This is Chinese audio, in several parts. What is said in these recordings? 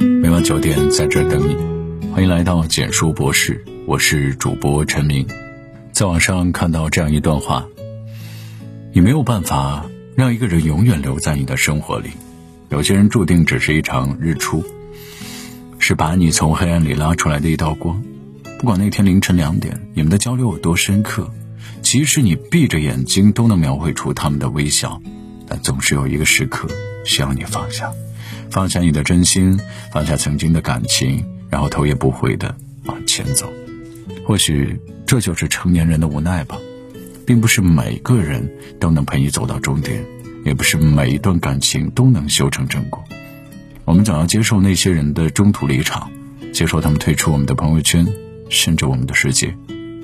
每晚九点在这等你，欢迎来到简书博士，我是主播陈明。在网上看到这样一段话：你没有办法让一个人永远留在你的生活里，有些人注定只是一场日出，是把你从黑暗里拉出来的一道光。不管那天凌晨两点，你们的交流有多深刻，即使你闭着眼睛都能描绘出他们的微笑，但总是有一个时刻需要你放下，放下你的真心，放下曾经的感情，然后头也不回的往前走。或许这就是成年人的无奈吧，并不是每个人都能陪你走到终点，也不是每一段感情都能修成正果。我们总要接受那些人的中途离场，接受他们退出我们的朋友圈。甚至我们的世界，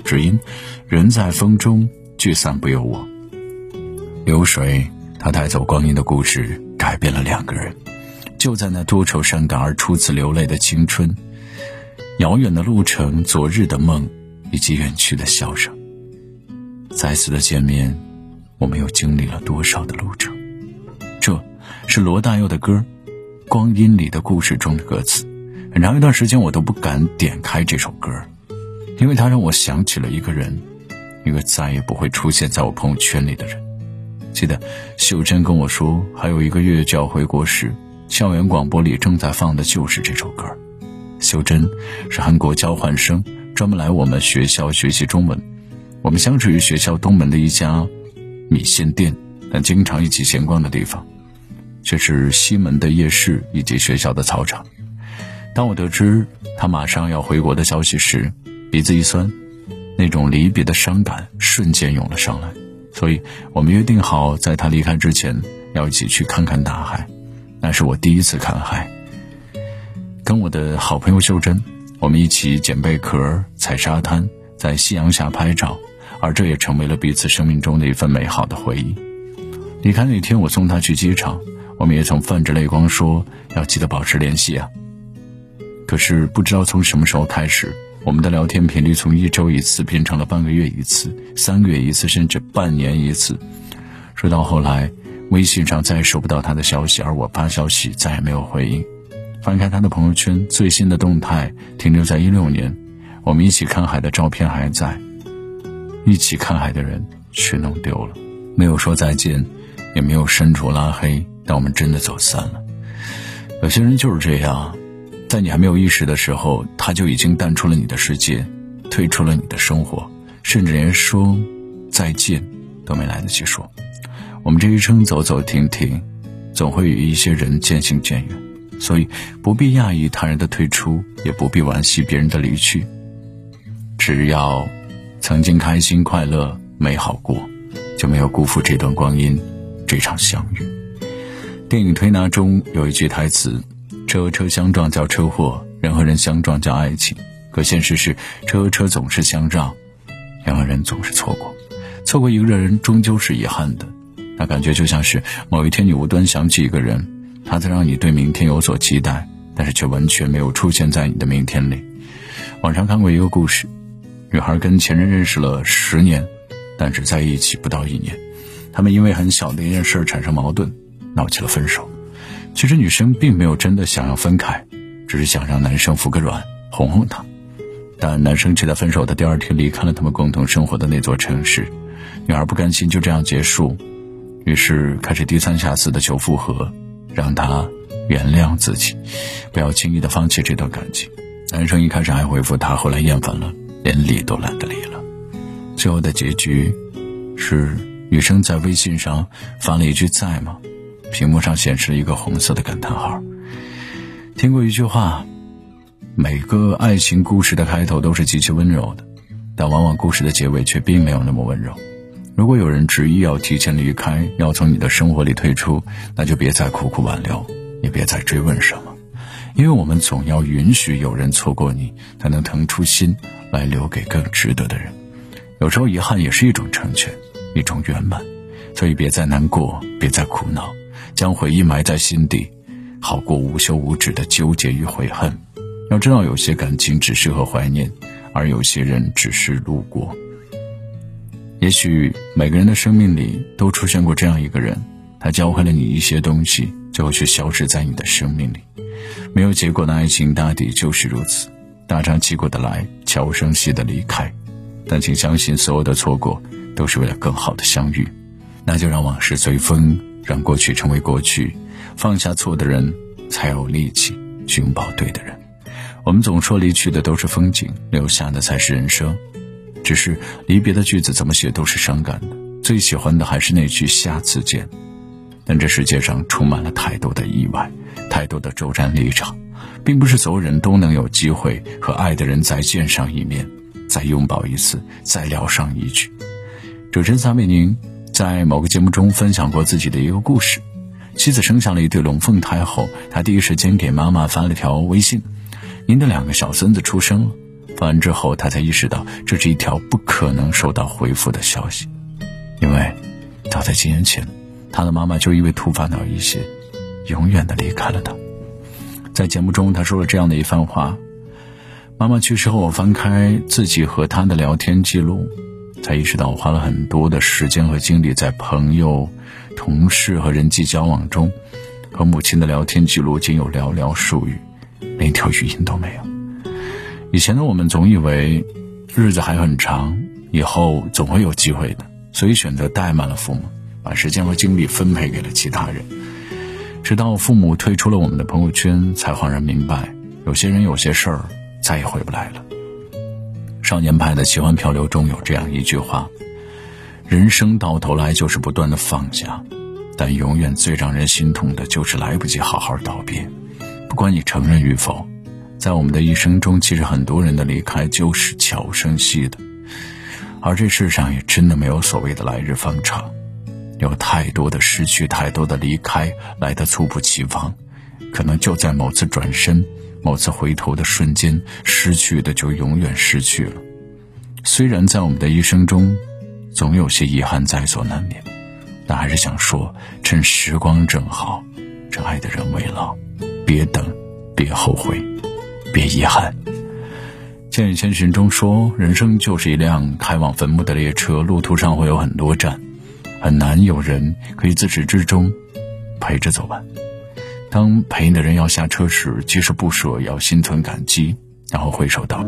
只因人在风中聚散不由我。流水，它带走光阴的故事，改变了两个人。就在那多愁善感而初次流泪的青春，遥远的路程，昨日的梦，以及远去的笑声。再次的见面，我们又经历了多少的路程？这是罗大佑的歌《光阴里的故事》中的歌词。很长一段时间，我都不敢点开这首歌。因为他让我想起了一个人，一个再也不会出现在我朋友圈里的人。记得秀珍跟我说，还有一个月就要回国时，校园广播里正在放的就是这首歌。修真是韩国交换生，专门来我们学校学习中文。我们相识于学校东门的一家米线店，但经常一起闲逛的地方，却是西门的夜市以及学校的操场。当我得知他马上要回国的消息时，鼻子一酸，那种离别的伤感瞬间涌了上来，所以我们约定好，在他离开之前要一起去看看大海。那是我第一次看海，跟我的好朋友秀珍，我们一起捡贝壳、踩沙滩，在夕阳下拍照，而这也成为了彼此生命中的一份美好的回忆。离开那天，我送她去机场，我们也曾泛着泪光说要记得保持联系啊。可是不知道从什么时候开始。我们的聊天频率从一周一次变成了半个月一次、三个月一次，甚至半年一次。说到后来，微信上再也收不到他的消息，而我发消息再也没有回应。翻开他的朋友圈，最新的动态停留在一六年，我们一起看海的照片还在，一起看海的人却弄丢了。没有说再见，也没有删除拉黑，但我们真的走散了。有些人就是这样。在你还没有意识的时候，他就已经淡出了你的世界，退出了你的生活，甚至连说再见都没来得及说。我们这一生走走停停，总会与一些人渐行渐远，所以不必讶异他人的退出，也不必惋惜别人的离去。只要曾经开心、快乐、美好过，就没有辜负这段光阴，这场相遇。电影《推拿》中有一句台词。车和车相撞叫车祸，人和人相撞叫爱情。可现实是，车和车总是相让，人和人总是错过。错过一个人，终究是遗憾的。那感觉就像是某一天你无端想起一个人，他在让你对明天有所期待，但是却完全没有出现在你的明天里。网上看过一个故事，女孩跟前任认识了十年，但只在一起不到一年，他们因为很小的一件事产生矛盾，闹起了分手。其实女生并没有真的想要分开，只是想让男生服个软，哄哄她。但男生却在分手的第二天离开了他们共同生活的那座城市。女孩不甘心就这样结束，于是开始低三下四的求复合，让他原谅自己，不要轻易的放弃这段感情。男生一开始还回复她，后来厌烦了，连理都懒得理了。最后的结局是女生在微信上发了一句“在吗”。屏幕上显示了一个红色的感叹号。听过一句话，每个爱情故事的开头都是极其温柔的，但往往故事的结尾却并没有那么温柔。如果有人执意要提前离开，要从你的生活里退出，那就别再苦苦挽留，也别再追问什么，因为我们总要允许有人错过你，才能腾出心来留给更值得的人。有时候遗憾也是一种成全，一种圆满，所以别再难过，别再苦恼。将回忆埋在心底，好过无休无止的纠结与悔恨。要知道，有些感情只适合怀念，而有些人只是路过。也许每个人的生命里都出现过这样一个人，他教会了你一些东西，最后却消失在你的生命里。没有结果的爱情大抵就是如此，大张旗鼓的来，悄无声息的离开。但请相信，所有的错过都是为了更好的相遇。那就让往事随风，让过去成为过去，放下错的人，才有力气去拥抱对的人。我们总说离去的都是风景，留下的才是人生。只是离别的句子怎么写都是伤感的，最喜欢的还是那句“下次见”。但这世界上充满了太多的意外，太多的骤然离场，并不是所有人都能有机会和爱的人再见上一面，再拥抱一次，再聊上一句。主持人撒贝宁在某个节目中分享过自己的一个故事：妻子生下了一对龙凤胎后，他第一时间给妈妈发了条微信：“您的两个小孙子出生了。”发完之后，他才意识到这是一条不可能收到回复的消息，因为早在几年前，他的妈妈就因为突发脑溢血，永远的离开了他。在节目中，他说了这样的一番话：妈妈去世后，我翻开自己和他的聊天记录，才意识到我花了很多的时间和精力在朋友、同事和人际交往中，和母亲的聊天记录仅有寥寥数语，连条语音都没有。以前的我们总以为日子还很长，以后总会有机会的，所以选择怠慢了父母，把时间和精力分配给了其他人。直到父母退出了我们的朋友圈，才恍然明白，有些人、有些事儿再也回不来了。少年派的奇幻漂流中有这样一句话：人生到头来就是不断的放下，但永远最让人心痛的就是来不及好好道别，不管你承认与否。在我们的一生中，其实很多人的离开就是悄无声息的，而这世上也真的没有所谓的来日方长，有太多的失去，太多的离开来的猝不及防，可能就在某次转身、某次回头的瞬间，失去的就永远失去了。虽然在我们的一生中，总有些遗憾在所难免，但还是想说，趁时光正好，让爱的人未老，别等，别后悔。别遗憾。《千与千寻》中说，人生就是一辆开往坟墓的列车，路途上会有很多站，很难有人可以自始至终陪着走完。当陪你的人要下车时，即使不舍，也要心存感激，然后挥手道。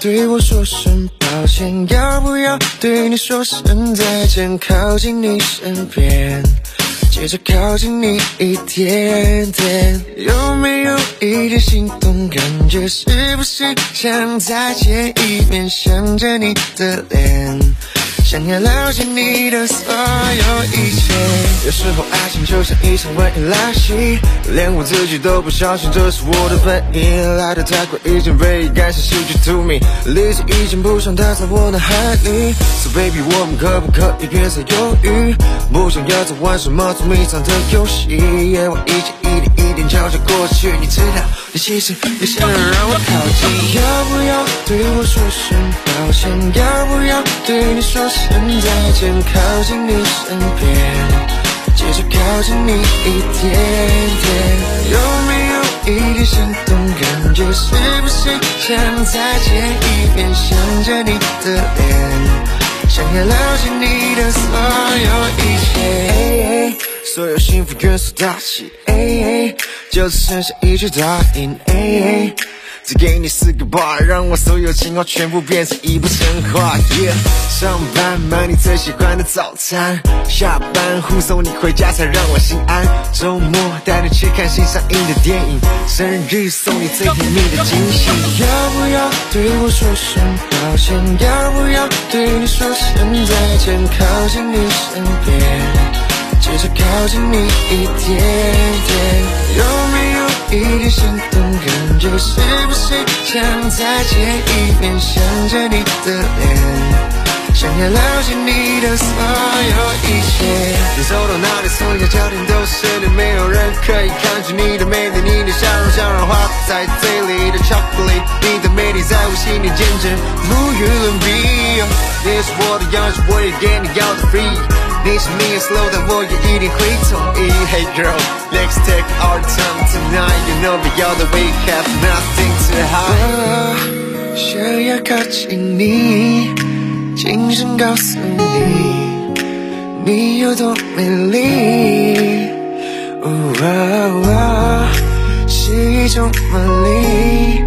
对我说声抱歉，要不要对你说声再见？靠近你身边，接着靠近你一点点，有没有一点心动感觉？是不是想再见一面，想着你的脸？想要了解你的所有一切，有时候爱情就像一场文艺拉戏，连我自己都不相信这是我的本意。来的太快，已经被感情失去 to me，理智已经不想待在我脑海里。So baby，我们可不可以别再犹豫？不想要再玩什么捉迷藏的游戏，夜晚已经一点一点悄悄过去，你知道，你其实也想让我靠近。要不要对我说声抱歉？要不要对你说？声再见，靠近你身边，接着靠近你一点点，有没有一点心动感觉？是不是想再见一面，想着你的脸，想要了解你的所有一切，所有幸福元素搭起，就只剩下一句答应。只给你四个 bar，让我所有情话全部变成一部神话。上班买你最喜欢的早餐，下班护送你回家才让我心安。周末带你去看新上映的电影，生日送你最甜蜜的惊喜。要不要对我说声抱歉？要不要对你说声再见？靠近你身边，接着靠近你一点点，有没有？一点心动感觉，是不是想再见一面，想着你的脸，想要了解你的所有一切。你走到哪里，所有焦点都是你，没有人可以抗拒你的美丽，你的笑容像融化在嘴里的巧克力，你的美丽在我心里简直，无与伦比。你是我的样子，我也给你要的 free。你是你 slow，但我也一定会同意。Hey girl，let's take our time tonight。You know we all the way have nothing to hide。想要靠近你，轻声告诉你，你有多美丽。是一种魔力，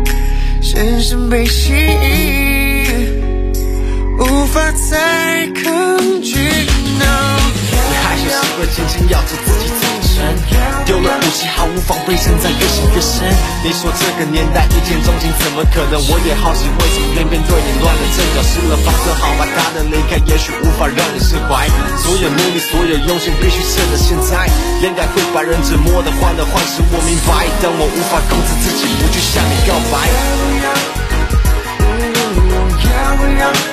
深深被吸引，无法再抗拒。No，你害羞习惯紧紧咬着自己嘴唇。丢了武器，毫无防备，现在越陷越深。你说这个年代一见钟情，怎么可能？我也好奇，为什么偏偏对你乱了阵脚？失了方寸，好吧，他的离开也许无法让你释怀。所有努力，所有用心，必须趁着现在。恋爱会把人折磨的患得患失，我明白，但我无法控制自己，不去向你告白。要不要？